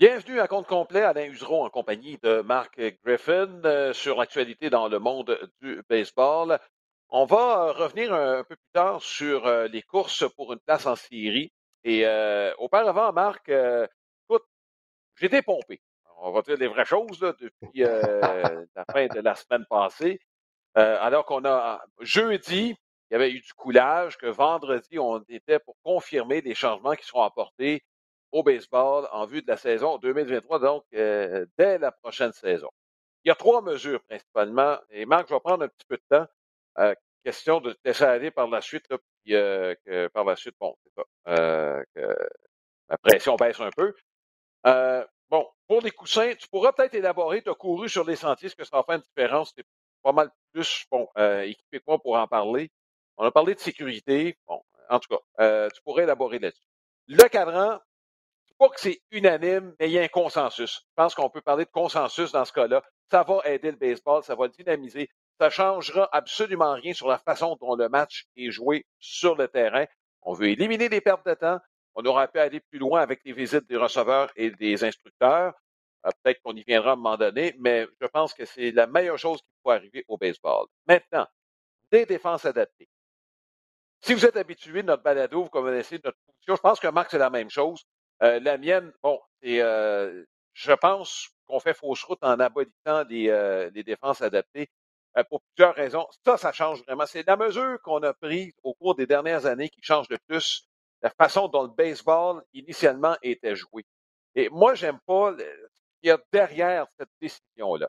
Bienvenue à compte complet, Alain Useron en compagnie de Marc Griffin euh, sur l'actualité dans le monde du baseball. On va euh, revenir un, peu plus tard sur euh, les courses pour une place en série. Et auparavant, Marc, écoute, j'ai dépompé. On va dire les vraies choses depuis la fin de la semaine passée. alors qu'on a jeudi, il y avait eu du coulage, que vendredi, on était pour confirmer les changements qui seront apportés au baseball en vue de la saison 2023, donc euh, dès la prochaine saison. Il y a trois mesures principalement, et Marc, je vais prendre un petit peu de temps. Euh, question de te laisser aller par la suite, puis euh, que par la suite, bon, c'est ça, que la pression baisse un peu. bon, pour les coussins, tu pourras peut-être élaborer, tu as couru sur les sentiers, ce que ça va faire une différence, c'est pas mal plus bon, équipé que moi pour en parler. On a parlé de sécurité, bon, en tout cas, tu pourrais élaborer là-dessus. Le cadran, pas que c'est unanime, mais il y a un consensus. Je pense qu'on peut parler de consensus dans ce cas-là. Ça va aider le baseball, ça va le dynamiser. Ça changera absolument rien sur la façon dont le match est joué sur le terrain. On veut éliminer les pertes de temps. On aura pu aller plus loin avec les visites des receveurs et des instructeurs. Euh, peut-être qu'on y viendra à un moment donné, mais je pense que c'est la meilleure chose qui peut arriver au baseball. Maintenant, des défenses adaptées. Si vous êtes habitué de notre balado, vous connaissez notre position, je pense que Marc, c'est la même chose. Euh, la mienne, bon, c'est, euh, je pense qu'on fait fausse route en abolissant les, euh, les défenses adaptées pour plusieurs raisons. Ça, ça change vraiment. C'est la mesure qu'on a prise au cours des dernières années qui change le plus la façon dont le baseball initialement était joué. Et moi, j'aime pas ce qu'il y a derrière cette décision-là.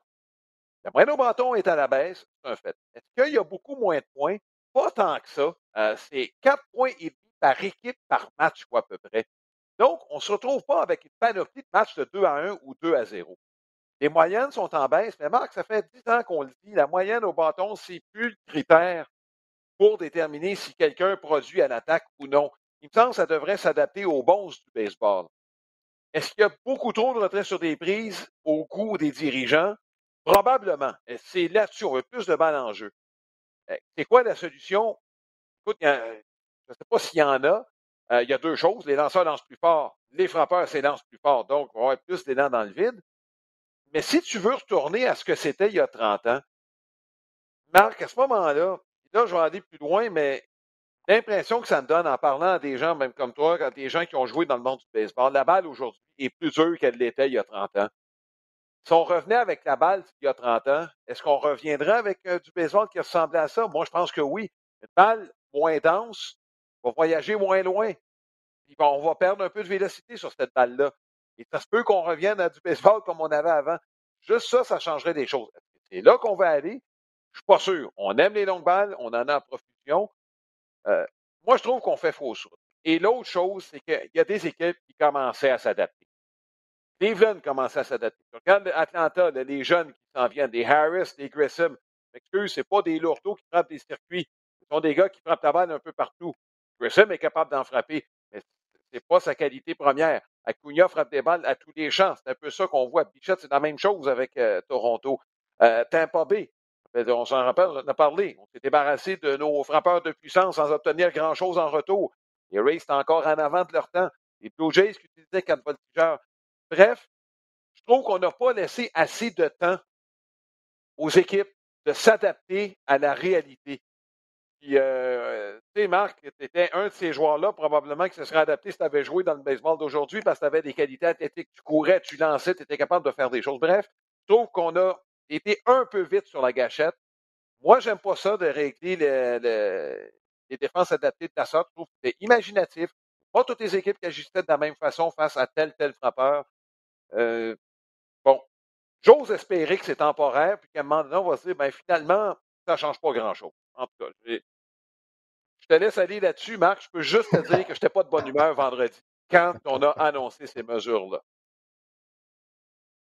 La moyenne au bâton est à la baisse, c'est un fait. Est-ce qu'il y a beaucoup moins de points? Pas tant que ça. c'est quatre points et demi par équipe par match, à peu près. Donc, on ne se retrouve pas avec une panoplie de matchs de 2 à 1 ou 2 à 0. Les moyennes sont en baisse, mais Marc, ça fait 10 ans qu'on le dit, la moyenne au bâton, c'est plus le critère pour déterminer si quelqu'un produit à l'attaque ou non. Il me semble que ça devrait s'adapter aux bons du baseball. Est-ce qu'il y a beaucoup trop de retraits sur des prises au goût des dirigeants? Probablement. C'est là-dessus, on veut plus de balles en jeu. Eh, c'est quoi la solution? Écoute, je ne sais pas s'il y en a, il y a deux choses. Les lanceurs lancent plus fort, les frappeurs s'élancent plus fort, donc on va avoir plus d'élan dans le vide. Mais si tu veux retourner à ce que c'était il y a 30 ans, Marc, à ce moment-là, là, je vais aller plus loin, mais l'impression que ça me donne en parlant à des gens, même comme toi, des gens qui ont joué dans le monde du baseball, la balle aujourd'hui est plus dure qu'elle l'était il y a 30 ans. Si on revenait avec la balle il y a 30 ans, est-ce qu'on reviendrait avec euh, du baseball qui ressemblait à ça? Moi, je pense que oui. Une balle moins dense, va voyager moins loin. on va perdre un peu de vélocité sur cette balle-là. Et ça se peut qu'on revienne à du baseball comme on avait avant. Juste ça, ça changerait des choses. C'est là qu'on va aller? Je suis pas sûr. On aime les longues balles, on en a en profusion. Euh, moi, je trouve qu'on fait fausse route. Et l'autre chose, c'est qu'il y a des équipes qui commençaient à s'adapter. Cleveland commençait à s'adapter. Regarde Atlanta, les jeunes qui s'en viennent, des Harris, des Grissom. Excuse, c'est pas des lourdeaux qui frappent des circuits. Ce sont des gars qui frappent la balle un peu partout. Grissom est capable d'en frapper, mais ce n'est pas sa qualité première. Acuna frappe des balles à tous les champs. C'est un peu ça qu'on voit. Bichette, c'est la même chose avec euh, Toronto. Euh, Tampa Bay, on s'en rappelle, on a parlé. On s'est débarrassé de nos frappeurs de puissance sans obtenir grand-chose en retour. Les Rays sont encore en avant de leur temps. Les Blue Jays qui utilisaient quatre voltigeurs. Bref, je trouve qu'on n'a pas laissé assez de temps aux équipes de s'adapter à la réalité. Puis, euh, tu sais, Marc, tu étais un de ces joueurs-là, probablement, qui se serait adapté si tu avais joué dans le baseball d'aujourd'hui parce que tu avais des qualités athlétiques. Tu courais, tu lançais, tu étais capable de faire des choses. Bref, je trouve qu'on a été un peu vite sur la gâchette. Moi, j'aime pas ça de régler les défenses adaptées de ta sorte. Je trouve que c'est imaginatif. Pas toutes les équipes qui agissaient de la même façon face à tel, tel frappeur. Euh, bon, j'ose espérer que c'est temporaire, puis qu'à un moment donné, on va se dire, ben, finalement, ça ne change pas grand-chose. En tout cas, te laisse aller là-dessus, Marc. Je peux juste te dire que je n'étais pas de bonne humeur vendredi quand on a annoncé ces mesures-là.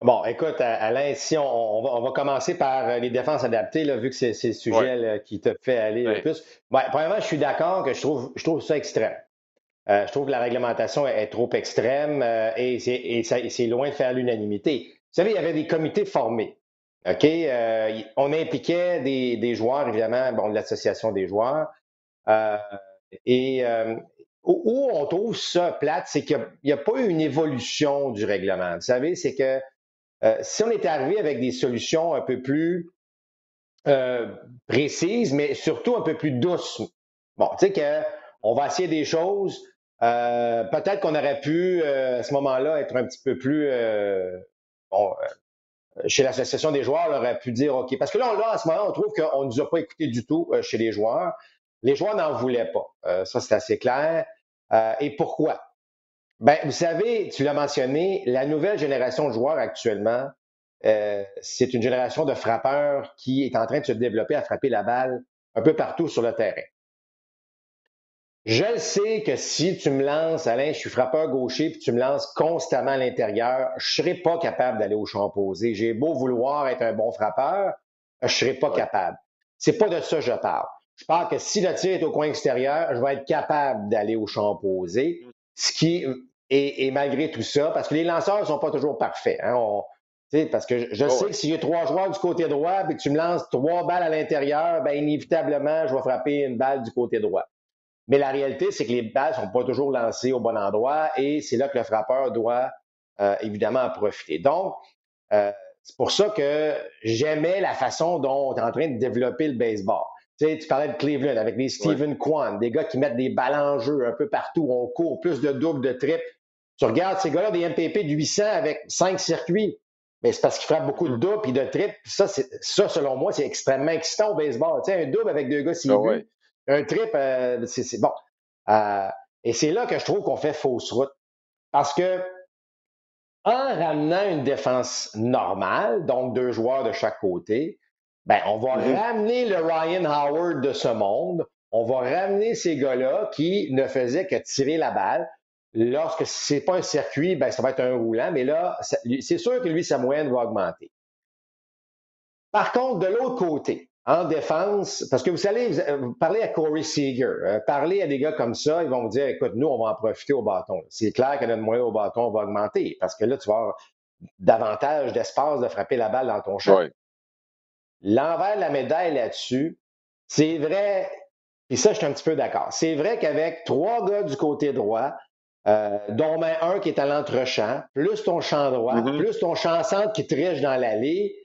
Bon, écoute, Alain, si on, va, commencer par euh, les défenses adaptées, là, vu que c'est le sujet qui te fait aller le plus. Ben, premièrement, je suis d'accord que je trouve, je trouve ça extrême. Euh, je trouve que la réglementation est, trop extrême euh, et c'est loin de faire l'unanimité. Vous savez, il y avait des comités formés. OK? on impliquait des, des joueurs, évidemment, bon, l'association des joueurs. Euh, et euh, où, on trouve ça plate, c'est qu'il n'y a, pas eu une évolution du règlement. Vous savez, c'est que euh, si on était arrivé avec des solutions un peu plus euh, précises, mais surtout un peu plus douces, bon, tu sais qu'on va essayer des choses, euh, peut-être qu'on aurait pu, à ce moment-là, être un petit peu plus... bon, chez l'association des joueurs, on aurait pu dire OK. Parce que là, là, à ce moment, on trouve qu'on ne nous a pas écouté du tout chez les joueurs. Les joueurs n'en voulaient pas. ça, c'est assez clair. et pourquoi? Ben, vous savez, tu l'as mentionné, la nouvelle génération de joueurs actuellement, euh, c'est une génération de frappeurs qui est en train de se développer à frapper la balle un peu partout sur le terrain. Je sais que si tu me lances, Alain, je suis frappeur gaucher, puis tu me lances constamment à l'intérieur, je ne serai pas capable d'aller au champ opposé. J'ai beau vouloir être un bon frappeur, je ne serai pas capable. C'est pas de ça que je parle. Je parle que si le tir est au coin extérieur, je vais être capable d'aller au champ opposé, ce qui et, malgré tout ça, parce que les lanceurs ne sont pas toujours parfaits. Hein, parce que je, oh, sais que s'il y a trois joueurs du côté droit et que tu me lances trois balles à l'intérieur, ben inévitablement, je vais frapper une balle du côté droit. Mais la réalité, c'est que les balles ne sont pas toujours lancées au bon endroit et c'est là que le frappeur doit euh, évidemment en profiter. Donc, euh, c'est pour ça que j'aimais la façon dont on est en train de développer le baseball. Tu, sais, tu parlais de Cleveland avec les Steven Kwan, des gars qui mettent des balles en jeu un peu partout, on court plus de doubles, de triples. Tu regardes ces gars-là des MPP de 800 avec cinq circuits. Mais c'est parce qu'ils frappent beaucoup de mm. doubles et de triples. Ça, ça, selon moi, c'est extrêmement excitant au baseball. Tu sais, un double avec deux gars, c'est ah Un trip, euh, c'est bon. Euh, et c'est là que je trouve qu'on fait fausse route. Parce que en ramenant une défense normale, donc deux joueurs de chaque côté, ben, on va mm-hmm. ramener le Ryan Howard de ce monde. On va ramener ces gars-là qui ne faisaient que tirer la balle. Lorsque c'est pas un circuit, ben, ça va être un roulant, mais là, c'est sûr que lui, sa moyenne va augmenter. Par contre, de l'autre côté, en défense, parce que vous allez vous parler à Corey Seager, euh, parler à des gars comme ça, ils vont vous dire, écoute, nous, on va en profiter au bâton. C'est clair que notre moyenne au bâton va augmenter, parce que là, tu vas avoir davantage d'espace de frapper la balle dans ton champ. L'envers de la médaille là-dessus, c'est vrai, et ça, je suis un petit peu d'accord. C'est vrai qu'avec trois gars du côté droit, euh, dont ben un qui est à l'entrechamp, plus ton champ droit, mm-hmm. plus ton champ centre qui triche dans l'allée,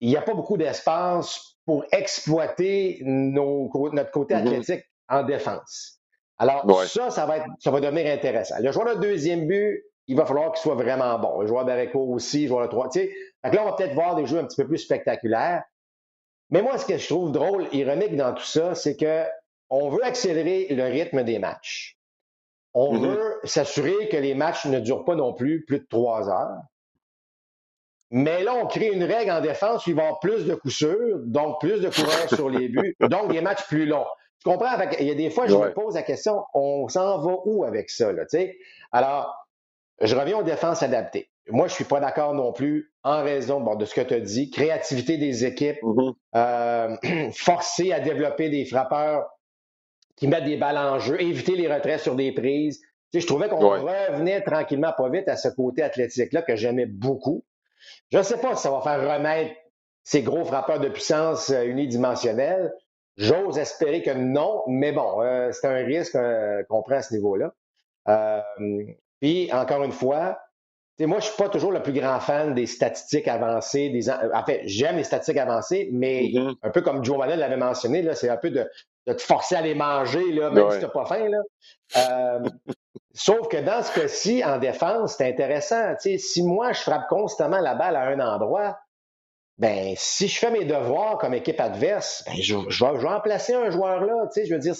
il n'y a pas beaucoup d'espace pour exploiter notre côté mm-hmm. athlétique en défense. Alors, ça, ça va, être, ça va devenir intéressant. Le joueur de deuxième but, il va falloir qu'il soit vraiment bon. Le joueur d'Areco aussi, le joueur de trois. Tu sais, là, on va peut-être voir des jeux un petit peu plus spectaculaires. Mais moi, ce que je trouve drôle, ironique dans tout ça, c'est que on veut accélérer le rythme des matchs. On mm-hmm. veut s'assurer que les matchs ne durent pas non plus plus de trois heures. Mais là, on crée une règle en défense où il va y avoir plus de coups sûrs, donc plus de coureurs sur les buts, donc des matchs plus longs. Tu comprends? Il y a des fois, je me pose la question, on s'en va où avec ça? Là, Alors, je reviens aux défenses adaptées. Moi, je suis pas d'accord non plus en raison de ce que tu as dit. Créativité des équipes, mm-hmm. euh, forcer à développer des frappeurs qui mettent des balles en jeu, éviter les retraits sur des prises. Tu sais, je trouvais qu'on revenait tranquillement pas vite à ce côté athlétique-là que j'aimais beaucoup. Je ne sais pas si ça va faire remettre ces gros frappeurs de puissance euh, unidimensionnels. J'ose espérer que non, mais bon, euh, c'est un risque euh, qu'on prend à ce niveau-là. Puis, encore une fois, moi, je suis pas toujours le plus grand fan des statistiques avancées. Des, en fait, j'aime les statistiques avancées, mais mm-hmm. un peu comme Joe Manel l'avait mentionné, c'est un peu de de te forcer à les manger, là, même si tu n'as pas faim. Là. Euh, sauf que dans ce cas-ci, en défense, c'est intéressant. si moi, je frappe constamment la balle à un endroit, ben si je fais mes devoirs comme équipe adverse, ben, je, je, vais, remplacer un joueur là. Je veux dire,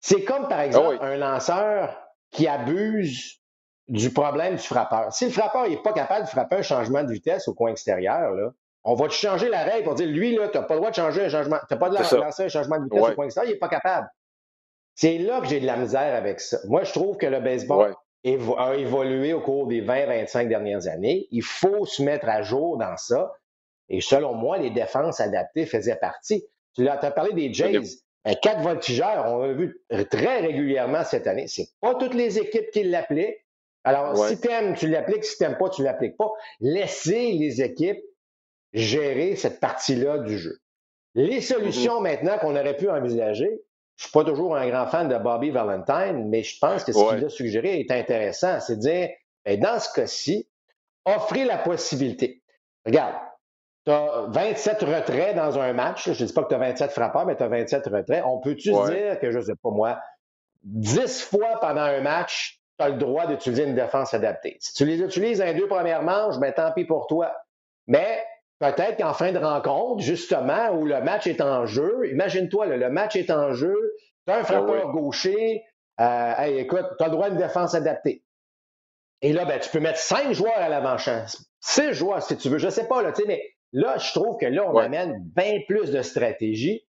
c'est comme par ah exemple un lanceur qui abuse du problème du frappeur. Si le frappeur n'est pas capable de frapper un changement de vitesse au coin extérieur, là, on va te changer la règle pour dire, lui, là, tu n'as pas le droit de changer un changement, tu pas le droit de lancer un changement de vitesse au point il n'est pas capable. C'est là que j'ai de la misère avec ça. Moi, je trouve que le baseball a évolué au cours des 20-25 dernières années. Il faut se mettre à jour dans ça. Et selon moi, les défenses adaptées faisaient partie. Tu as parlé des Jays. Un quatre voltigeurs, on l'a vu très régulièrement cette année. C'est pas toutes les équipes qui l'appliquent. Alors, si tu aimes, tu l'appliques. Si tu n'aimes pas, tu l'appliques pas. Laissez les équipes gérer cette partie-là du jeu. Les solutions mm-hmm. maintenant qu'on aurait pu envisager, je suis pas toujours un grand fan de Bobby Valentine, mais je pense que ce qu'il a suggéré est intéressant. C'est de dire, ben, dans ce cas-ci, offrir la possibilité. Regarde, tu as 27 retraits dans un match. Je ne dis pas que tu as 27 frappeurs, mais tu as 27 retraits. On peut-tu dire que, je ne sais pas moi, 10 fois pendant un match, tu as le droit d'utiliser une défense adaptée? Si tu les utilises dans les deux premières manches, ben, tant pis pour toi. Mais peut-être qu'en fin de rencontre, justement, où le match est en jeu, imagine-toi, le match est en jeu, tu as un frappeur gaucher, euh, hey, écoute, tu as le droit à une défense adaptée. Et là, ben, tu peux mettre cinq joueurs à l'avant-champ, six joueurs si tu veux, je ne sais pas, là, mais là, je trouve que là, on amène bien plus de stratégie.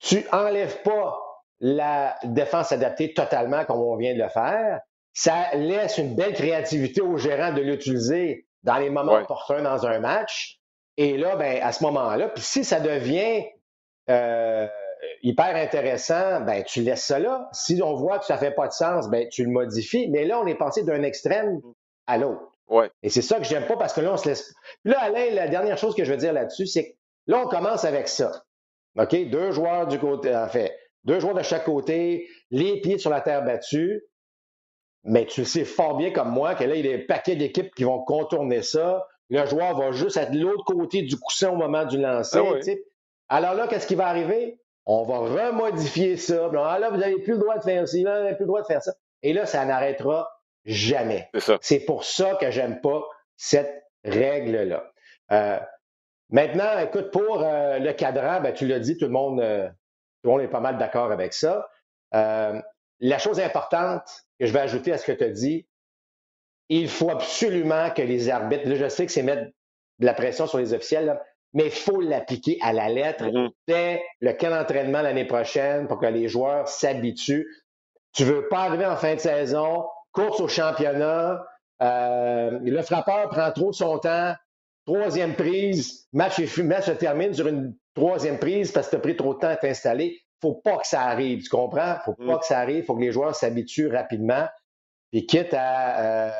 Tu enlèves pas la défense adaptée totalement comme on vient de le faire. Ça laisse une belle créativité aux gérants de l'utiliser dans les moments opportuns dans un match. Et là, ben, à ce moment-là, puis si ça devient euh, hyper intéressant, ben, tu laisses ça là. Si on voit que ça fait pas de sens, ben, tu le modifies. Mais là, on est passé d'un extrême à l'autre. Ouais. Et c'est ça que j'aime pas parce que là, on se laisse. Puis là, Alain, la dernière chose que je veux dire là-dessus, c'est que là, on commence avec ça. OK? Deux joueurs du côté, en fait, deux joueurs de chaque côté, les pieds sur la terre battue. Mais tu sais fort bien comme moi que là, il y a des paquets d'équipes qui vont contourner ça. Le joueur va juste être de l'autre côté du coussin au moment du lancer. Ah Alors là, qu'est-ce qui va arriver? On va remodifier ça. Ah là, vous n'avez plus le droit de faire ça. Là, vous n'avez plus le droit de faire ça. Et là, ça n'arrêtera jamais. C'est pour ça que j'aime pas cette règle-là. Euh, maintenant, écoute, pour euh, le cadran, ben, tu l'as dit, tout le monde, euh, tout le monde est pas mal d'accord avec ça. la chose importante que je vais ajouter à ce que tu as dit, il faut absolument que les arbitres, là, je sais que c'est mettre de la pression sur les officiels, mais il faut l'appliquer à la lettre mm-hmm. dès le camp d'entraînement l'année prochaine pour que les joueurs s'habituent. Tu veux pas arriver en fin de saison, course au championnat, euh, le frappeur prend trop son temps, troisième prise, match, match se termine sur une troisième prise parce que tu as pris trop de temps à t'installer. faut pas que ça arrive, tu comprends? faut pas mm. que ça arrive, faut que les joueurs s'habituent rapidement et quitte à, euh,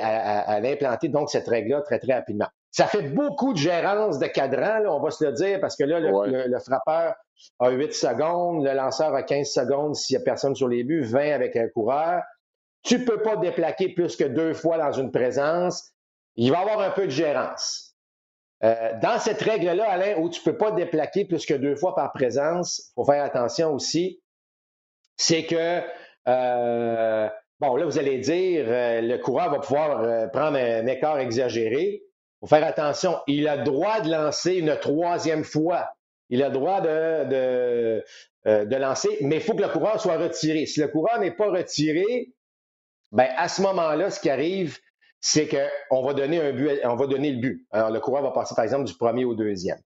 à, l'implanter, donc, cette règle-là très, très rapidement. Ça fait beaucoup de gérance de cadran, on va se le dire, parce que là, le, frappeur a 8 secondes, le lanceur a 15 secondes s'il n'y a personne sur les buts, 20 avec un coureur. Tu ne peux pas déplaquer plus que deux fois dans une présence. Il va y avoir un peu de gérance. Euh, dans cette règle-là, Alain, où tu ne peux pas déplaquer plus que deux fois par présence, il faut faire attention aussi, c'est que euh, Bon, là, vous allez dire, euh, le coureur va pouvoir prendre un, écart exagéré. Il faut faire attention. Il a droit de lancer une troisième fois. Il a droit de, de, de lancer, mais il faut que le coureur soit retiré. Si le coureur n'est pas retiré, ben, à ce moment-là, ce qui arrive, c'est qu'on va donner un but, on va donner le but. Alors, le coureur va passer, par exemple, du premier au deuxième.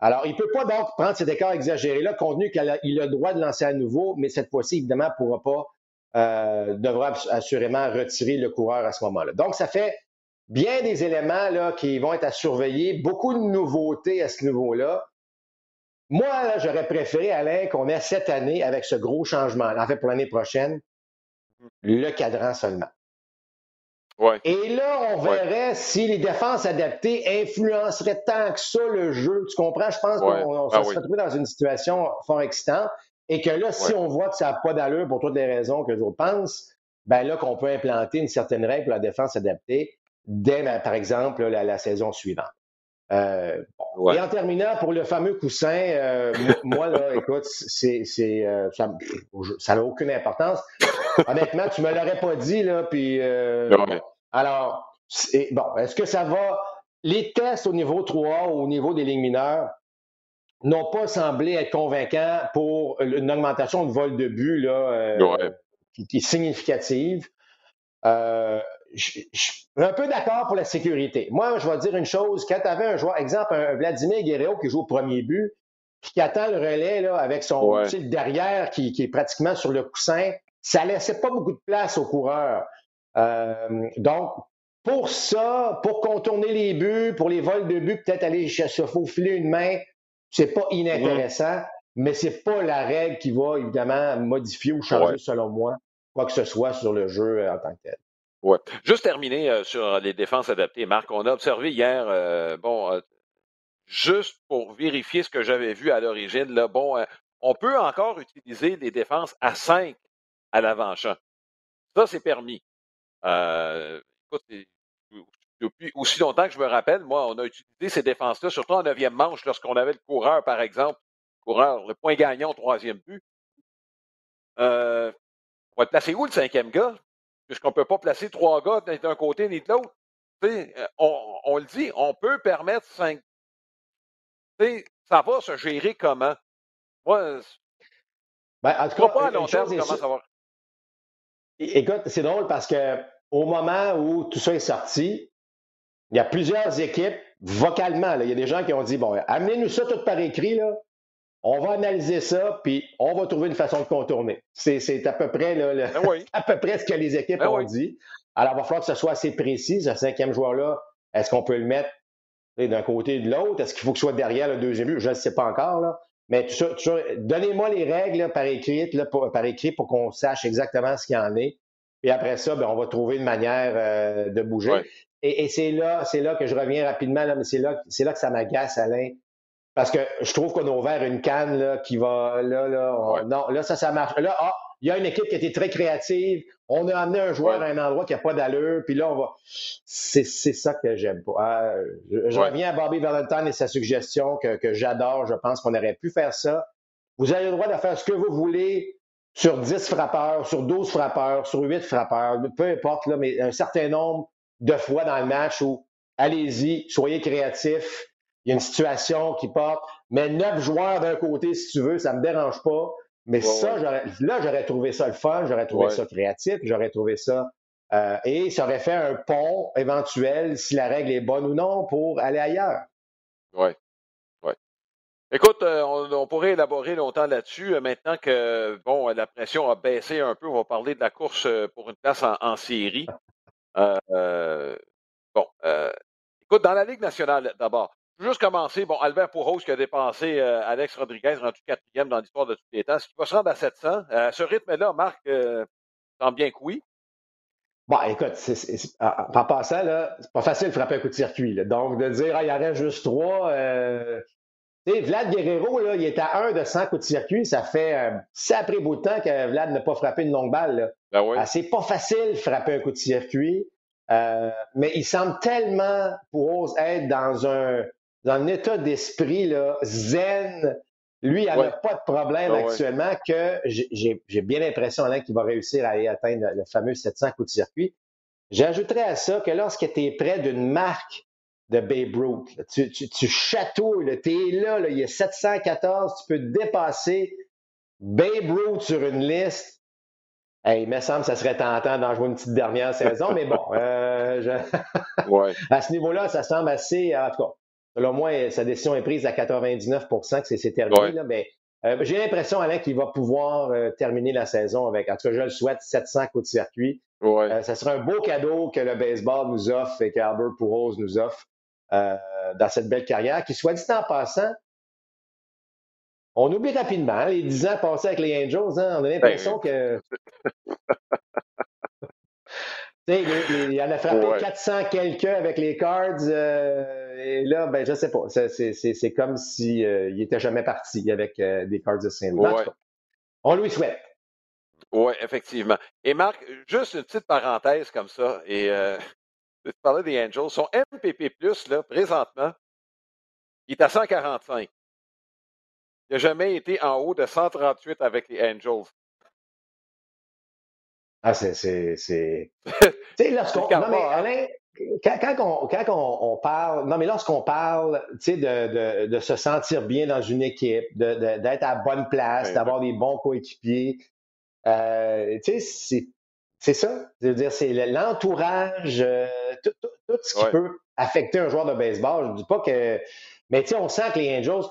Alors, il ne peut pas donc prendre cet écart exagéré-là, compte tenu qu'il a, le droit de lancer à nouveau, mais cette fois-ci, évidemment, ne pourra pas euh, devra assurément retirer le coureur à ce moment-là. Donc, ça fait bien des éléments là, qui vont être à surveiller, beaucoup de nouveautés à ce niveau-là. Moi, j'aurais préféré, Alain, qu'on ait cette année, avec ce gros changement, en fait, pour l'année prochaine, le cadran seulement. Ouais. Et là, on verrait si les défenses adaptées influenceraient tant que ça le jeu. Tu comprends? Je pense qu'on ah se retrouve dans une situation fort excitante. Et que là, si on voit que ça n'a pas d'allure pour toutes les raisons que les autres pensent, ben là, qu'on peut implanter une certaine règle pour la défense adaptée dès, ben, par exemple, la, saison suivante. Euh, Et en terminant, pour le fameux coussin, euh, moi, là, écoute, c'est, c'est, euh, ça n'a aucune importance. Honnêtement, tu me l'aurais pas dit, là, puis... alors, bon, est-ce que ça va... Les tests au niveau 3, au niveau des lignes mineures, n'ont pas semblé être convaincants pour une augmentation de vol de but là, euh, qui, est significative. Euh, je, suis un peu d'accord pour la sécurité. Moi, je vais dire une chose. Quand tu avais un joueur, exemple, un Vladimir Guerrero qui joue au premier but, puis qui attend le relais là, avec son derrière qui, est pratiquement sur le coussin, ça laissait pas beaucoup de place aux coureurs. Euh, donc, pour ça, pour contourner les buts, pour les vols de but, peut-être aller se faufiler une main, c'est pas inintéressant, mais c'est pas la règle qui va évidemment modifier ou changer, selon moi, quoi que ce soit sur le jeu euh, en tant que tel. Ouais. Juste terminer euh, sur les défenses adaptées, Marc. On a observé hier, euh, bon, juste pour vérifier ce que j'avais vu à l'origine, là, bon, on peut encore utiliser les défenses à 5 à l'avant-champ. Ça, c'est permis. Euh, depuis aussi longtemps que je me rappelle, moi, on a utilisé ces défenses-là, surtout en neuvième manche, lorsqu'on avait le coureur, par exemple, coureur, le point gagnant au troisième but. Euh, on va placer où le cinquième gars? Puisqu'on ne peut pas placer trois gars d'un côté ni de l'autre. Euh, on, on, le dit, on peut permettre cinq. ça va se gérer comment? Moi, ben, en tout cas, pas à long terme comment ça va. Écoute, c'est drôle parce que au moment où tout ça est sorti, il y a plusieurs équipes, vocalement, il y a des gens qui ont dit bon, amenez-nous ça tout par écrit, là. On va analyser ça, puis on va trouver une façon de contourner. C'est à peu près là, ben à peu près ce que les équipes ben ont dit. Alors, il va falloir que ce soit assez précis, ce cinquième joueur-là. Est-ce qu'on peut le mettre d'un côté et de l'autre? Est-ce qu'il faut que ce soit derrière le deuxième but? Je ne sais pas encore. Là. Mais tout ça, donnez-moi les règles par, écrit, là, pour, par écrit pour qu'on sache exactement ce qu'il y en est. Et après ça, ben, on va trouver une manière euh, de bouger. Et, c'est là, c'est là que je reviens rapidement, là, mais c'est là, c'est là que ça m'agace, Alain. Parce que je trouve qu'on a ouvert une canne là, qui va. Là, là, non, là, ça, ça marche. Là, ah, il y a une équipe qui a été très créative. On a amené un joueur à un endroit qui n'a pas d'allure, puis là, on va. C'est, ça que j'aime pas. Ah, je, reviens à Bobby Valentine et sa suggestion que, que j'adore. Je pense qu'on aurait pu faire ça. Vous avez le droit de faire ce que vous voulez sur 10 frappeurs, sur 12 frappeurs, sur 8 frappeurs, peu importe, là, mais un certain nombre de fois dans le match où allez-y, soyez créatifs. Il y a une situation qui porte, mais neuf joueurs d'un côté, si tu veux, ça ne me dérange pas. Mais ça, là, j'aurais trouvé ça le fun, j'aurais trouvé ça créatif, j'aurais trouvé ça. Euh, et ça aurait fait un pont éventuel, si la règle est bonne ou non, pour aller ailleurs. Oui. Oui. Écoute, euh, on, pourrait élaborer longtemps là-dessus. Euh, maintenant que bon, la pression a baissé un peu, on va parler de la course pour une place en, série. bon, écoute, dans la Ligue nationale, d'abord, juste commencer. Bon, Albert Pouros qui a dépensé euh, Alex Rodriguez, rendu quatrième dans l'histoire de tous les temps. Est-ce qu'il va se rendre à 700? Euh, ce rythme-là, Marc, euh, semble bien que oui. Bon, écoute, en passant, là, c'est pas facile de frapper un coup de circuit. Donc, de dire, ah, il y en reste juste trois. Euh... Tu sais, Vlad Guerrero, là, il est à un de 100 coups de circuit. Ça fait un sacré bout de temps que Vlad n'a pas frappé une longue balle. Là. Ben oui. Ah, c'est pas facile de frapper un coup de circuit. Euh, mais il semble tellement pour être dans un dans un état d'esprit là, zen. Lui, il n'a pas de problème actuellement que j'ai bien l'impression qu'il va réussir à aller atteindre le fameux 700 coups de circuit. J'ajouterais à ça que lorsque tu es près d'une marque de Babe Ruth, tu, tu, tu, chatouilles, tu es là, là, il y a 714, tu peux dépasser Babe Ruth sur une liste. Hey, il me semble que ça serait tentant d'en jouer une petite dernière saison, mais bon, euh, à ce niveau-là, ça semble assez, en tout cas, Selon moi, sa décision est prise à 99% que c'est terminé. mais euh, j'ai l'impression, Alain, qu'il va pouvoir euh, terminer la saison avec, en tout cas, je le souhaite, 700 coups de circuit. Euh, ça sera un beau cadeau que le baseball nous offre et qu'Albert Pouros nous offre dans cette belle carrière, qui, soit dit en passant, on oublie rapidement hein, les 10 ans passés avec les Angels. Hein, on a l'impression ben, que il, y en a frappé 400 quelqu'un avec les Cards. Euh, et là, ben, je sais pas. C'est comme s'il euh, si, était jamais parti avec euh, des Cards de Saint-Louis. On lui souhaite. Oui, effectivement. Et Marc, juste une petite parenthèse comme ça. Et tu parlais des Angels? Son MPP, là, présentement, il est à 145. Il n'a jamais été en haut de 138 avec les Angels. Ah, c'est. c'est, c'est... tu sais, lorsqu'on. Non, mais hein? Alain, quand, quand, on, quand on, on, parle. Non, mais lorsqu'on parle, tu sais, de, de, de, se sentir bien dans une équipe, de, d'être à bonne place, d'avoir des bons coéquipiers, euh, tu sais, c'est. C'est ça. Je veux dire, c'est l'entourage, euh, tout, tout, tout, ce qui peut affecter un joueur de baseball. Je ne dis pas que. Mais tu sais, on sent que les Angels,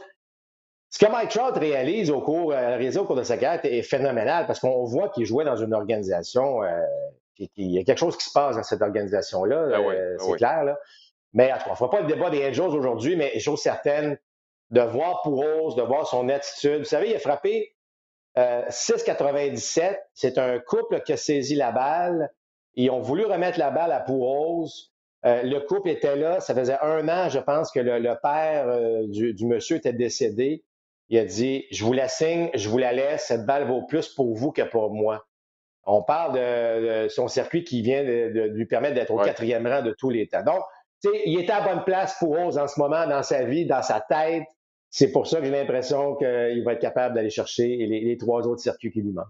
ce que Mike Trout réalise au cours, euh, réalisé au cours de sa carrière est phénoménal parce qu'on voit qu'il jouait dans une organisation, euh, qu'il y a quelque chose qui se passe dans cette organisation-là, ah euh, ah c'est clair. Là. Mais on ne fera pas le débat des Angels aujourd'hui, mais chose certaine, de voir Pouros, de voir son attitude. Vous savez, il a frappé 6,97. C'est un couple qui a saisi la balle. Ils ont voulu remettre la balle à Pouros. le couple était là. Ça faisait un an, je pense, que le, père du, du, monsieur était décédé. Il a dit Je vous la signe, je vous la laisse, cette balle vaut plus pour vous que pour moi. On parle de, son circuit qui vient de, lui permettre d'être au quatrième rang de tous les temps. Donc, il est à bonne place pour Rose en ce moment dans sa vie, dans sa tête. C'est pour ça que j'ai l'impression qu'il va être capable d'aller chercher les, trois autres circuits qui lui manquent.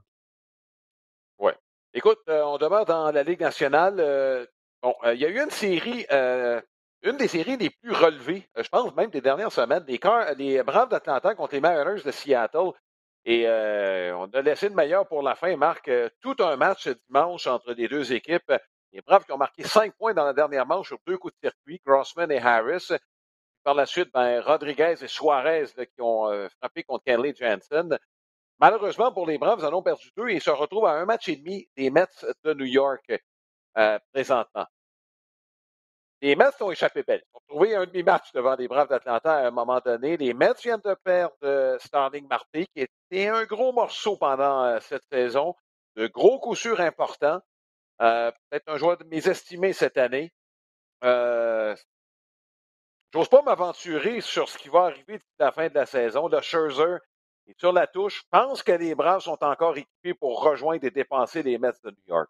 Oui. Écoute, euh, on demeure dans la Ligue nationale. Euh, bon, euh, il y a eu une série, une des séries les plus relevées, je pense même des dernières semaines, les, Braves d'Atlanta contre les Mariners de Seattle. Et on a laissé le meilleur pour la fin. Marc, tout un match dimanche entre les deux équipes. Les Braves qui ont marqué cinq points dans la dernière manche sur deux coups de circuit, Grossman et Harris. Par la suite, ben, Rodriguez et Suarez qui ont frappé contre Kenley Jansen. Malheureusement pour les Braves, ils en ont perdu deux et se retrouvent à un match et demi des Mets de New York présentement. Les Mets ont échappé belle. Ils ont trouvé un demi-match devant les Braves d'Atlanta à un moment donné. Les Mets viennent de perdre Starling Marte, qui était un gros morceau pendant cette saison. De gros coups sûrs importants. Euh, peut-être un joueur de mes estimés cette année. Euh, J'ose pas m'aventurer sur ce qui va arriver d'ici la fin de la saison. Le Scherzer est sur la touche. Je pense que les Braves sont encore équipés pour rejoindre et dépenser les Mets de New York.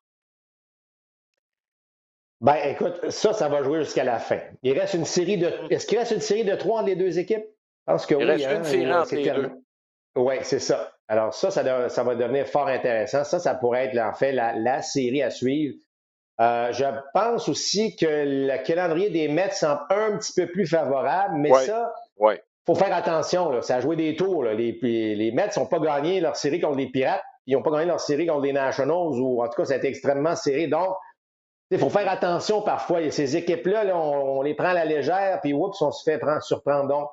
Ben, écoute, ça, ça va jouer jusqu'à la fin. Il reste une série de. Mm. Est-ce qu'il reste une série de trois entre les deux équipes? Parce que Il reste une hein, série entre les deux. Oui, c'est ça. Alors, ça, ça, va devenir fort intéressant. Ça, ça pourrait être, en fait, la, série à suivre. Euh, je pense aussi que le calendrier des Mets semble un petit peu plus favorable, mais ça, il faut faire attention. Là. Ça a joué des tours. Les, les Mets n'ont pas gagné leur série contre les Pirates. Ils n'ont pas gagné leur série contre les Nationals, ou en tout cas, ça a été extrêmement serré. Donc, il faut faire attention parfois. Ces équipes-là, on, les prend à la légère, puis oups, on se fait prendre, surprendre. Donc,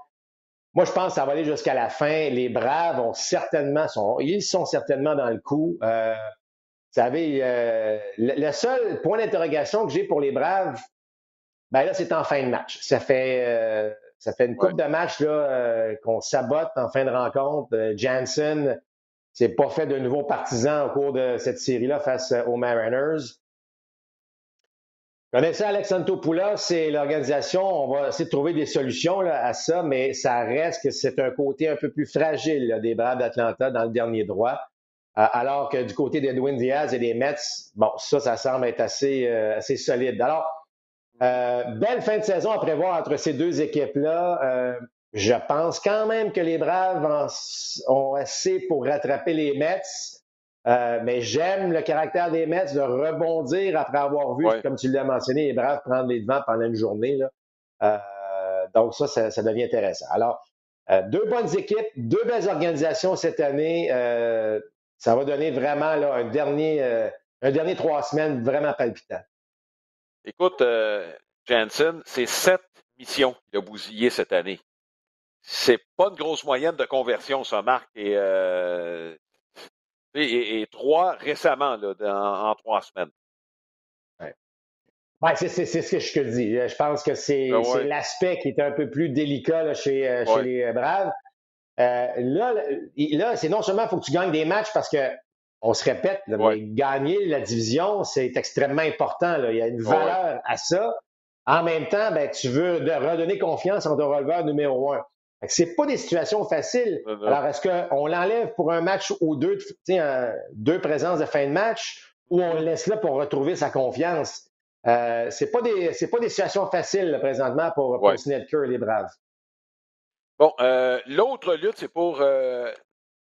moi, je pense que ça va aller jusqu'à la fin. Les Braves ont certainement, sont, ils sont certainement dans le coup. Euh, vous savez, euh, le, seul point d'interrogation que j'ai pour les Braves, ben là, c'est en fin de match. Ça fait, euh, ça fait une coupe de match là qu'on sabote en fin de rencontre. Jansen, c'est pas fait de nouveaux partisans au cours de cette série-là face aux Mariners. Connaissez Alex Antopoulos, c'est l'organisation. On va essayer de trouver des solutions à ça, mais ça reste que c'est un côté un peu plus fragile des Braves d'Atlanta dans le dernier droit. Euh, alors que du côté d'Edwin Diaz et des Mets, bon, ça, ça semble être assez, euh, assez solide. Alors, euh, belle fin de saison à prévoir entre ces deux équipes-là. je pense quand même que les Braves ont assez pour rattraper les Mets. Euh, mais j'aime le caractère des Mets de rebondir après avoir vu, comme tu l'as mentionné, les Braves prendre les devants pendant une journée. Là. Euh, donc ça, ça, devient intéressant. Alors, euh, deux bonnes équipes, deux belles organisations cette année. ça va donner vraiment là, un, dernier, un dernier trois semaines vraiment palpitant. Écoute, Jansen, c'est sept missions qu'il a bousillées cette année. C'est pas une grosse moyenne de conversion, ça, Marc. Et et, trois récemment, là, en trois semaines. Ouais. c'est ce que je te dis. Je pense que c'est ben l'aspect qui est un peu plus délicat chez, euh, chez les euh, Braves. Euh, là, là c'est non seulement il faut que tu gagnes des matchs parce que on se répète, mais gagner la division, c'est extrêmement important. Là. Il y a une valeur à ça. En même temps, ben, tu veux redonner confiance en ton releveur numéro un. C'est pas des situations faciles. Alors, est-ce qu'on l'enlève pour un match ou deux, deux présences de fin de match, ou on le laisse là pour retrouver sa confiance? Euh, c'est pas des c'est pas des situations faciles présentement pour, pour et les Braves. Bon, euh, l'autre lutte, c'est pour euh,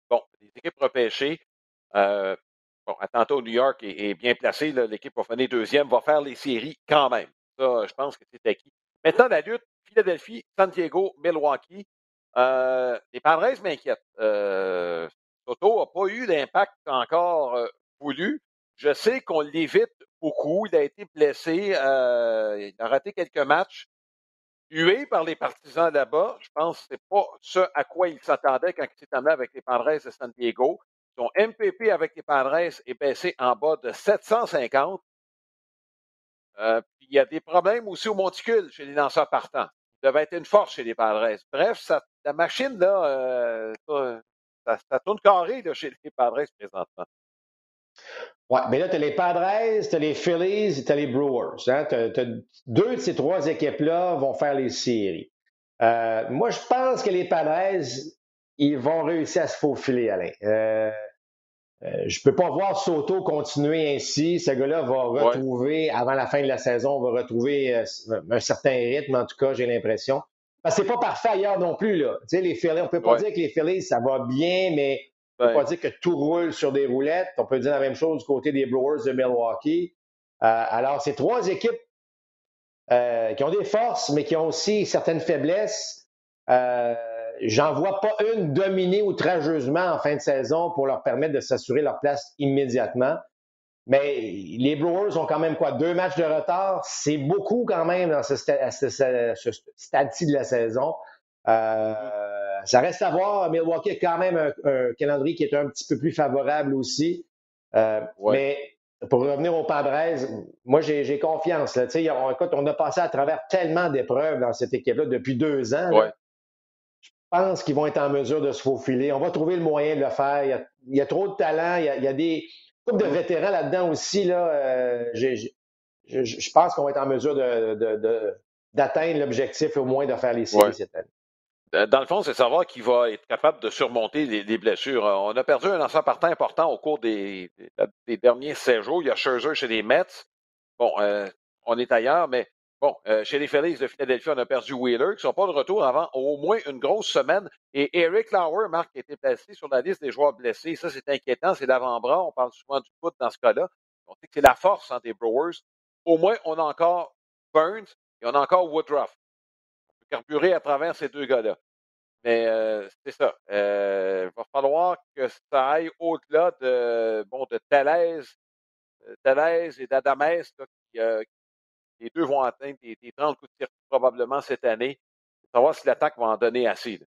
bon, les équipes repêchées. Euh, bon, Atlanta, New York est, bien placé. L'équipe va finir deuxième, va faire les séries quand même. Ça, je pense que c'est acquis. Maintenant, la lutte, Philadelphie, San Diego, Milwaukee. Euh, les Padres m'inquiètent. Euh, Soto n'a pas eu l'impact encore euh, voulu. Je sais qu'on l'évite beaucoup. Il a été blessé. Euh, il a raté quelques matchs. Hué par les partisans là-bas. Je pense que ce pas ce à quoi il s'attendait quand il s'est amené avec les Padres de San Diego. Son MPP avec les Padres est baissé en bas de 750. Euh, puis il y a des problèmes aussi au monticule chez les lanceurs partants devait être une force chez les Padres. Bref, la machine, là, euh, ça, tourne carré chez les Padres présentement. Oui, mais là, tu as les Padres, tu as les Phillies et tu as les Brewers. Hein? deux de ces trois équipes-là vont faire les séries. Euh, moi, je pense que les Padres, ils vont réussir à se faufiler, Alain. Euh, euh, je ne peux pas voir Soto continuer ainsi. Ce gars-là va retrouver, avant la fin de la saison, va retrouver euh, un certain rythme, en tout cas, j'ai l'impression. Parce que c'est pas parfait ailleurs non plus. Là. Tu sais, les Phillies, on peut pas dire que les Phillies, ça va bien, mais on peut pas dire que tout roule sur des roulettes. On peut dire la même chose du côté des Brewers de Milwaukee. alors, c'est trois équipes qui ont des forces, mais qui ont aussi certaines faiblesses. Euh, j'en vois pas une dominée outrageusement en fin de saison pour leur permettre de s'assurer leur place immédiatement. Mais les Brewers ont quand même quoi? Deux matchs de retard? C'est beaucoup quand même dans ce, stade-ci de la saison. Euh, ça reste à voir. Milwaukee a quand même un, calendrier qui est un petit peu plus favorable aussi. Euh, mais pour revenir au Padres, moi j'ai confiance. Là. On, écoute, on a passé à travers tellement d'épreuves dans cette équipe-là depuis deux ans pense qu'ils vont être en mesure de se faufiler. On va trouver le moyen de le faire. Il y a, trop de talent. Il y a, des coupes de vétérans là-dedans aussi. Là, euh, je, pense qu'on va être en mesure d'atteindre l'objectif au moins de faire les séries cette année. Euh, dans le fond, c'est savoir qui va être capable de surmonter les, blessures. On a perdu un enfant partant important au cours des, derniers 16 jours. Il y a Scherzer chez les Mets. Bon, euh, on est ailleurs, mais Bon, euh, chez les Phillies de Philadelphie, on a perdu Wheeler, qui ne sont pas de retour avant au moins une grosse semaine. Et Eric Lauer, Marc, a été placé sur la liste des joueurs blessés. Ça, c'est inquiétant. C'est l'avant-bras. On parle souvent du foot dans ce cas-là. On sait que c'est la force hein, des Brewers. Au moins, on a encore Burns et on a encore Woodruff. On peut carburer à travers ces deux gars-là. Mais euh, c'est ça. Euh, il va falloir que ça aille au-delà de, bon, de Thalaise, et d'Adamès qui, les deux vont atteindre des, 30 coups de tir probablement cette année. Savoir si l'attaque va en donner assez.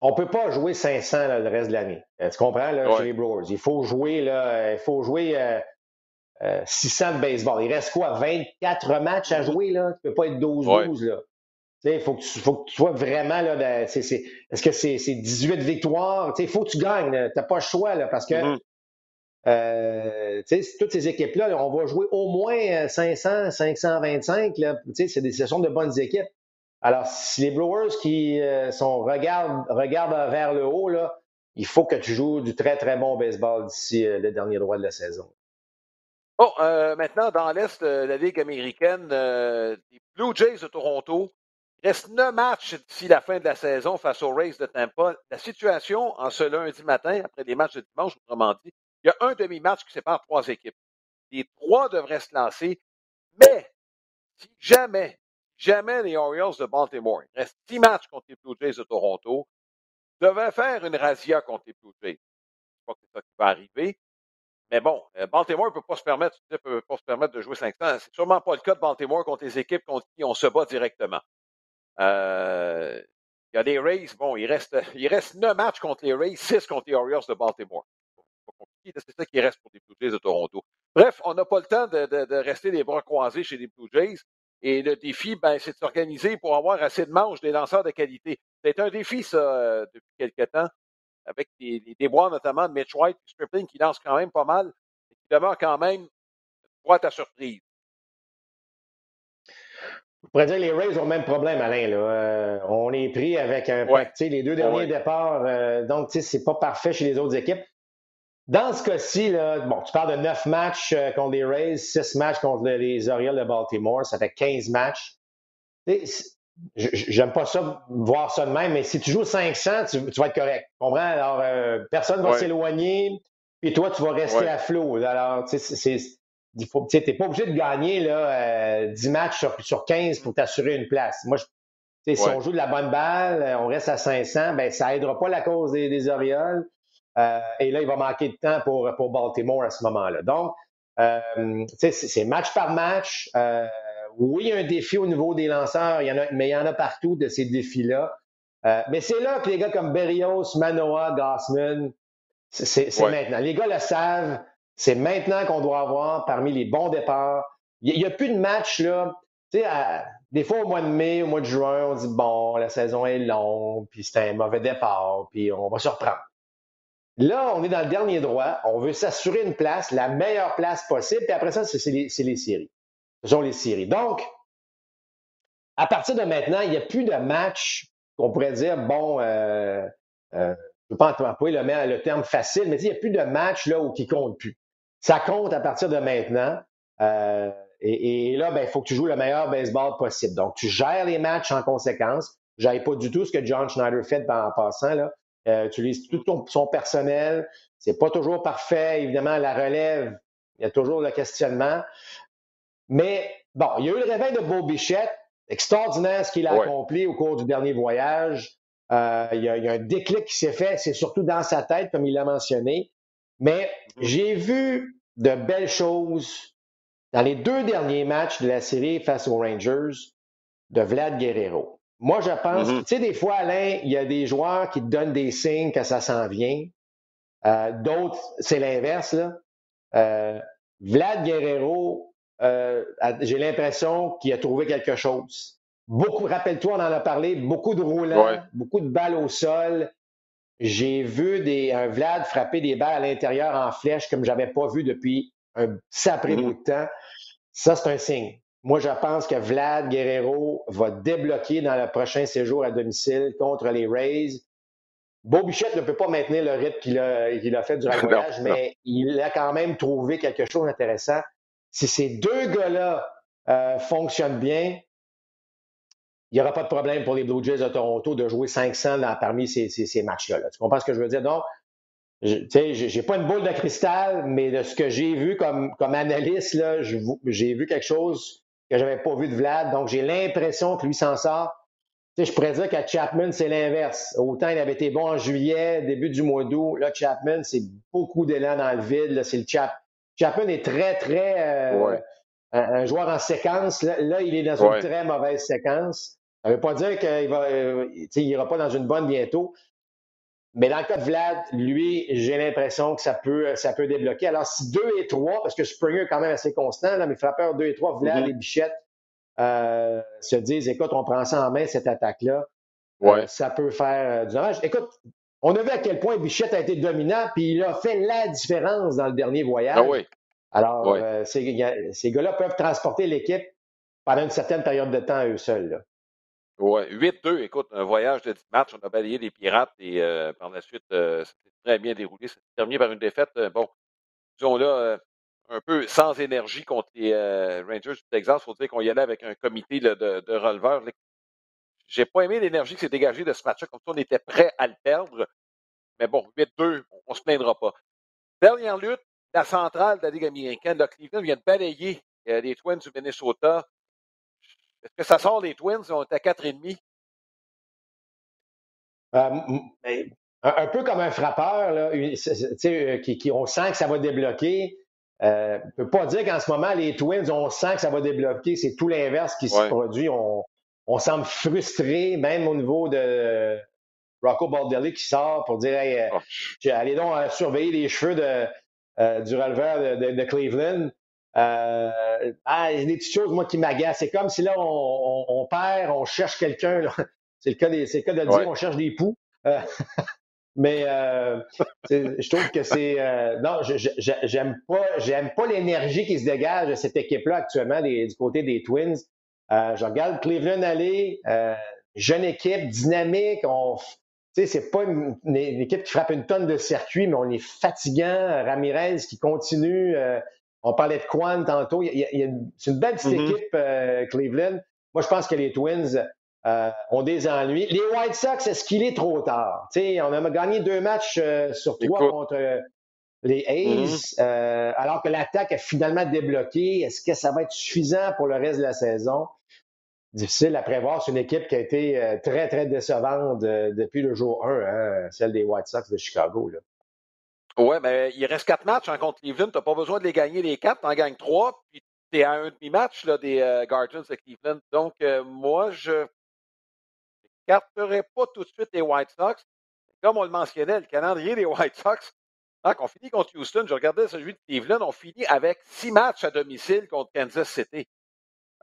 On ne peut pas jouer 500 le reste de l'année. Euh, tu comprends, là, chez les Brewers? Il faut jouer, là, il faut jouer 600 euh, euh, de baseball. Il reste quoi? 24 matchs à jouer, là? Tu ne peux pas être 12-12, là. Il faut, que tu, faut que tu sois vraiment là. Est-ce que c'est 18 victoires? Il faut que tu gagnes. Tu n'as pas le choix là, parce que mm-hmm. Euh, toutes ces équipes-là, on va jouer au moins 500, 525. Là, c'est des sessions de bonnes équipes. Alors, si les Brewers qui euh, sont regardent, vers le haut, il faut que tu joues du très, très bon baseball d'ici euh, le dernier droit de la saison. Bon, maintenant, dans l'Est de la Ligue américaine, les Blue Jays de Toronto, il reste neuf matchs d'ici la fin de la saison face aux Rays de Tampa. La situation en ce lundi matin, après les matchs de dimanche, autrement dit, il y a un demi-match qui sépare trois équipes. Les trois devraient se lancer, mais si jamais, jamais les Orioles de Baltimore, il reste six matchs contre les Blue Jays de Toronto, devaient faire une razzia contre les Blue Jays. Je crois que c'est ça qui va arriver. Mais bon, euh, Baltimore ne peut pas se permettre, peut pas se permettre de jouer 500. C'est sûrement pas le cas de Baltimore contre les équipes contre qui on se bat directement. Euh, il y a les Rays, bon, il reste, il reste 9 matchs contre les Rays, 6 contre les Orioles de Baltimore c'est ça qui reste pour les Blue Jays de Toronto. Bref, on n'a pas le temps de, rester les bras croisés chez les Blue Jays. Et le défi, ben, c'est de s'organiser pour avoir assez de manches des lanceurs de qualité. C'est un défi, ça, euh, depuis quelque temps, avec des, déboires notamment de Mitch White et Stripling qui lancent quand même pas mal, et qui demeurent quand même boîte à surprise. Je pourrais dire que les Rays ont le même problème, Alain. Là. Euh, on est pris avec un ouais. les deux derniers départs. Euh, donc, c'est pas parfait chez les autres équipes. Dans ce cas-ci, bon, tu parles de neuf matchs euh, contre les Rays, six matchs contre les Orioles de Baltimore, ça fait 15 matchs. J'aime pas ça, voir ça de même, mais si tu joues 500, tu, vas être correct. Tu comprends? Alors, euh, personne ne va s'éloigner, puis toi, tu vas rester à flot. Alors, tu sais, t'es pas obligé de gagner là, 10 euh, matchs sur, sur 15 pour t'assurer une place. Moi, je, si on joue de la bonne balle, on reste à 500, ben ça aidera pas la cause des, des Orioles. Euh, et là, il va manquer de temps pour, pour Baltimore à ce moment-là. Donc, euh, c'est match par match. Euh, oui, il y a un défi au niveau des lanceurs, il y en a, mais il y en a partout de ces défis-là. Mais c'est là que les gars comme Berrios, Manoa, Gossman, c'est maintenant. Les gars le savent. C'est maintenant qu'on doit avoir parmi les bons départs. Il n'y a, plus de match là. Tu sais, des fois au mois de mai, au mois de juin, on dit bon, la saison est longue, puis c'est un mauvais départ, puis on va se reprendre. Là, on est dans le dernier droit. On veut s'assurer une place, la meilleure place possible. Puis après ça, c'est les, séries. Ce sont les séries. Donc, à partir de maintenant, il n'y a plus de match qu'on pourrait dire, bon, euh, euh, je ne veux pas employer le, le, terme facile, mais il n'y a plus de match là où qui compte plus. Ça compte à partir de maintenant. Euh, et, là, il ben, faut que tu joues le meilleur baseball possible. Donc, tu gères les matchs en conséquence. Je pas du tout ce que John Schneider fait en passant. Là. Euh, tu utilises tout son personnel. C'est pas toujours parfait. Évidemment, la relève, il y a toujours le questionnement. Mais bon, il y a eu le réveil de Beau Bichette. Extraordinaire ce qu'il a accompli au cours du dernier voyage. Euh, il, y a, un déclic qui s'est fait. C'est surtout dans sa tête, comme il l'a mentionné. Mais mm-hmm. j'ai vu de belles choses dans les deux derniers matchs de la série face aux Rangers de Vlad Guerrero. Moi, je pense, mm-hmm. tu sais, des fois, Alain, il y a des joueurs qui te donnent des signes que ça s'en vient. Euh, d'autres, c'est l'inverse. Euh, Vlad Guerrero, euh, j'ai l'impression qu'il a trouvé quelque chose. Beaucoup, rappelle-toi, on en a parlé, beaucoup de roulants, beaucoup de balles au sol. J'ai vu des, un Vlad frapper des balles à l'intérieur en flèche comme j'avais pas vu depuis un sacré mm-hmm. bout de temps. Ça, c'est un signe. Moi, je pense que Vlad Guerrero va débloquer dans le prochain séjour à domicile contre les Rays. Beau Bichette ne peut pas maintenir le rythme qu'il a, fait durant le voyage, mais il a quand même trouvé quelque chose d'intéressant. Si ces deux gars-là euh, fonctionnent bien, il n'y aura pas de problème pour les Blue Jays de Toronto de jouer 500 parmi ces, matchs-là. Tu comprends ce que je veux dire? Donc, je n'ai pas une boule de cristal, mais de ce que j'ai vu comme, comme analyste, j'ai vu quelque chose que je n'avais pas vu de Vlad. Donc, j'ai l'impression que lui s'en sort. je pourrais dire qu'à Chapman, c'est l'inverse. Autant il avait été bon en juillet, début du mois d'août. Là, Chapman, c'est beaucoup d'élan dans le vide. C'est le Chap. Chapman est très, très euh, un, joueur en séquence. Là, il est dans une très mauvaise séquence. Ça ne veut pas dire qu'il va, euh, n'ira pas dans une bonne bientôt. Mais dans le cas de Vlad, lui, j'ai l'impression que ça peut, ça peut débloquer. Alors, si 2 et 3, parce que Springer est quand même assez constant, là, mais frappeurs 2 et 3, Vlad mm-hmm. et Bichette euh, se disent écoute, on prend ça en main, cette attaque-là. Euh, ça peut faire euh, du dommage. Écoute, on a vu à quel point Bichette a été dominant, puis il a fait la différence dans le dernier voyage. Ah oui. Alors, ces, ces gars-là peuvent transporter l'équipe pendant une certaine période de temps à eux seuls. Là. Oui, 8-2, écoute, un voyage de 10 matchs, on a balayé les pirates et euh, par la suite, euh, c'était très bien déroulé. C'était terminé par une défaite, euh, bon, disons là, un peu sans énergie contre les Rangers du Texas. Il faut dire qu'on y allait avec un comité de, de releveurs. J'ai pas aimé l'énergie qui s'est dégagée de ce match-là, comme ça on était prêt à le perdre. Mais bon, 8-2, on, ne se plaindra pas. Dernière lutte, la centrale de la Ligue américaine, le Cleveland vient de balayer les Twins du Minnesota est-ce que ça sort les Twins? On est à 4,5. Euh, ben, un, peu comme un frappeur, là, euh, qui, on sent que ça va débloquer. Euh, on ne peut pas dire qu'en ce moment, les Twins, on sent que ça va débloquer. C'est tout l'inverse qui se produit. On, on, semble frustré, même au niveau de Rocco Baldelli qui sort pour dire hey, oh. allez donc surveiller les cheveux de, du releveur de Cleveland. Euh, ah, il y a des petites choses, moi, qui m'agacent. C'est comme si là, on, perd, on cherche quelqu'un. C'est le cas, des, le cas de dire, on cherche des poux. Euh, mais euh, je trouve que c'est euh, non, j'aime pas, j'aime pas l'énergie qui se dégage de cette équipe-là actuellement du côté des Twins. Euh, je regarde Cleveland aller, jeune équipe, dynamique. On, c'est pas une, une, équipe qui frappe une tonne de circuits, mais on est fatigant. Ramirez qui continue. On parlait de Quan tantôt. c'est une belle petite mm-hmm. équipe, euh, Cleveland. Moi, je pense que les Twins euh, ont des ennuis. Les White Sox, est-ce qu'il est trop tard? on a gagné deux matchs euh, sur trois contre les A's, mm-hmm. alors que l'attaque a finalement débloqué. Est-ce que ça va être suffisant pour le reste de la saison? Difficile à prévoir. C'est une équipe qui a été très, très décevante depuis le jour 1, hein, celle des White Sox de Chicago. Là. Oui, mais il reste quatre matchs en contre Cleveland. Tu n'as pas besoin de les gagner les quatre. Tu en gagnes trois, puis tu es à un demi-match des euh, Guardians de Cleveland. Donc, euh, moi, je ne carterai pas tout de suite les White Sox. Comme on le mentionnait, le calendrier des White Sox, quand on finit contre Houston, je regardais celui de Cleveland, on finit avec six matchs à domicile contre Kansas City.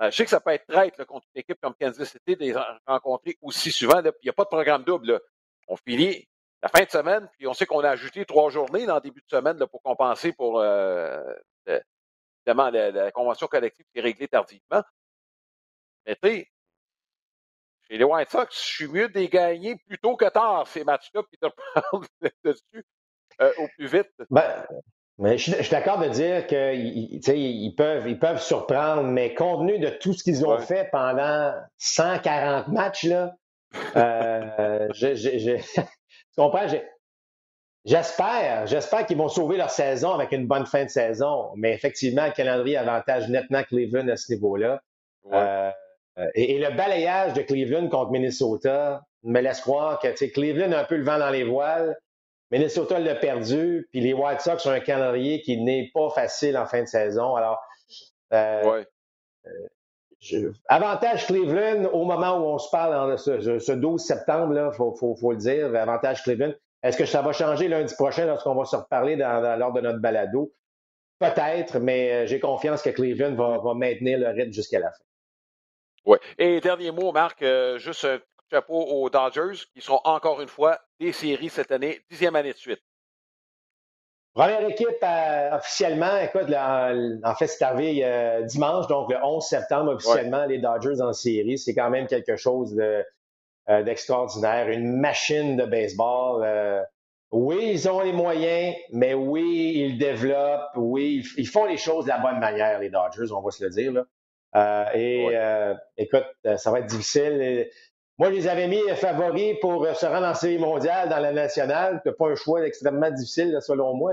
Euh, je sais que ça peut être traître contre une équipe comme Kansas City de les rencontrer aussi souvent. Il n'y a pas de programme double. On finit la fin de semaine, puis on sait qu'on a ajouté trois journées dans le début de semaine là, pour compenser pour euh, évidemment la, convention collective qui est réglée tardivement. Mais tu chez les White Sox, je suis mieux de les gagner plus tôt que tard, ces matchs-là, puis de prendre dessus euh, au plus vite. Ben, mais je, suis d'accord de dire qu'ils ils peuvent, ils peuvent surprendre, mais compte tenu de tout ce qu'ils ont fait pendant 140 matchs, là, euh, je, je, tu comprends? J'espère, j'espère qu'ils vont sauver leur saison avec une bonne fin de saison, mais effectivement, le calendrier avantage nettement Cleveland à ce niveau-là. Euh, et, le balayage de Cleveland contre Minnesota me laisse croire que Cleveland a un peu le vent dans les voiles. Minnesota l'a perdu, puis les White Sox ont un calendrier qui n'est pas facile en fin de saison. Alors, euh, euh, avantage Cleveland au moment où on se parle, ce, 12 septembre, il faut, le dire, avantage Cleveland. Est-ce que ça va changer lundi prochain lorsqu'on va se reparler dans, lors de notre balado? Peut-être, mais euh, j'ai confiance que Cleveland va, maintenir le rythme jusqu'à la fin. Oui. Et dernier mot, Marc, juste un chapeau aux Dodgers, qui seront encore une fois des séries cette année, dixième année de suite. Première équipe euh, officiellement, écoute, en fait, c'est arrivé euh, dimanche, donc le 11 septembre, officiellement, les Dodgers en série. C'est quand même quelque chose de, euh, d'extraordinaire, une machine de baseball. oui, ils ont les moyens, mais oui, ils développent, oui, ils, font les choses de la bonne manière, les Dodgers, on va se le dire. Là. et écoute, ça va être difficile. Moi, je les avais mis favoris pour euh, se rendre en série mondiale dans la nationale. C'est pas un choix extrêmement difficile, selon moi.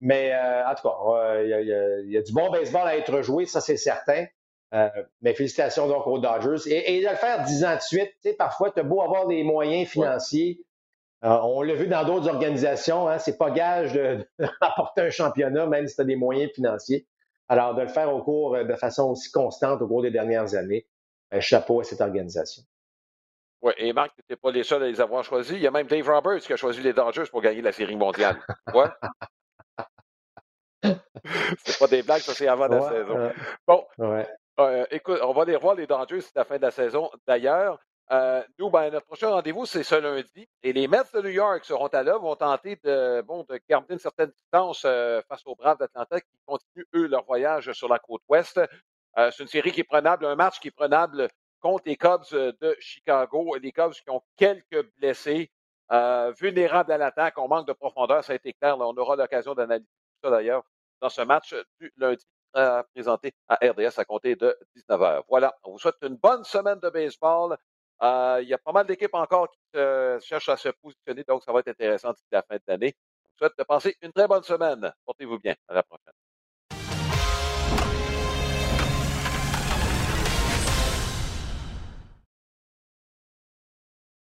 Mais euh, en tout cas, il y, a du bon baseball à être joué, ça c'est certain. Euh, mais félicitations donc aux Dodgers. Et, de le faire dix ans de suite, parfois, tu as beau avoir des moyens financiers. on l'a vu dans d'autres organisations, hein, c'est pas gage de, d'apporter un championnat, même si tu as des moyens financiers. Alors, de le faire au cours de façon aussi constante au cours des dernières années, chapeau à cette organisation. Oui, et Marc, tu n'es pas les seuls à les avoir choisis. Il y a même Dave Roberts qui a choisi les Dodgers pour gagner la Série mondiale. Ouais. c'est pas des blagues, ça c'est avant la saison. bon, euh, écoute, on va les revoir les Dodgers, c'est la fin de la saison. D'ailleurs, euh, nous, ben, notre prochain rendez-vous, c'est ce lundi. Et les Mets de New York seront à l'œuvre, vont tenter de, bon, de garder une certaine distance euh, face aux Braves d'Atlanta qui continuent, eux, leur voyage sur la côte ouest. c'est une série qui est prenable, un match qui est prenable contre les Cubs euh, de Chicago. Les Cubs qui ont quelques blessés, euh, vulnérables à l'attaque. On manque de profondeur, ça a été clair. on aura l'occasion d'analyser tout ça d'ailleurs dans ce match du lundi présenté à RDS à compter de 19h. Voilà, on vous souhaite une bonne semaine de baseball. Euh, il y a pas mal d'équipes encore qui cherchent à se positionner, donc ça va être intéressant d'ici la fin de l'année. Je vous souhaite de passer une très bonne semaine. Portez-vous bien. À la prochaine.